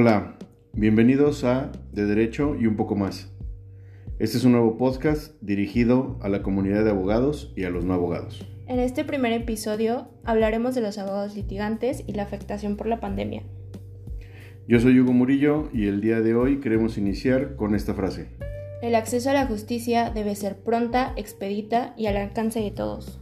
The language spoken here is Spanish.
Hola, bienvenidos a De Derecho y un poco más. Este es un nuevo podcast dirigido a la comunidad de abogados y a los no abogados. En este primer episodio hablaremos de los abogados litigantes y la afectación por la pandemia. Yo soy Hugo Murillo y el día de hoy queremos iniciar con esta frase. El acceso a la justicia debe ser pronta, expedita y al alcance de todos.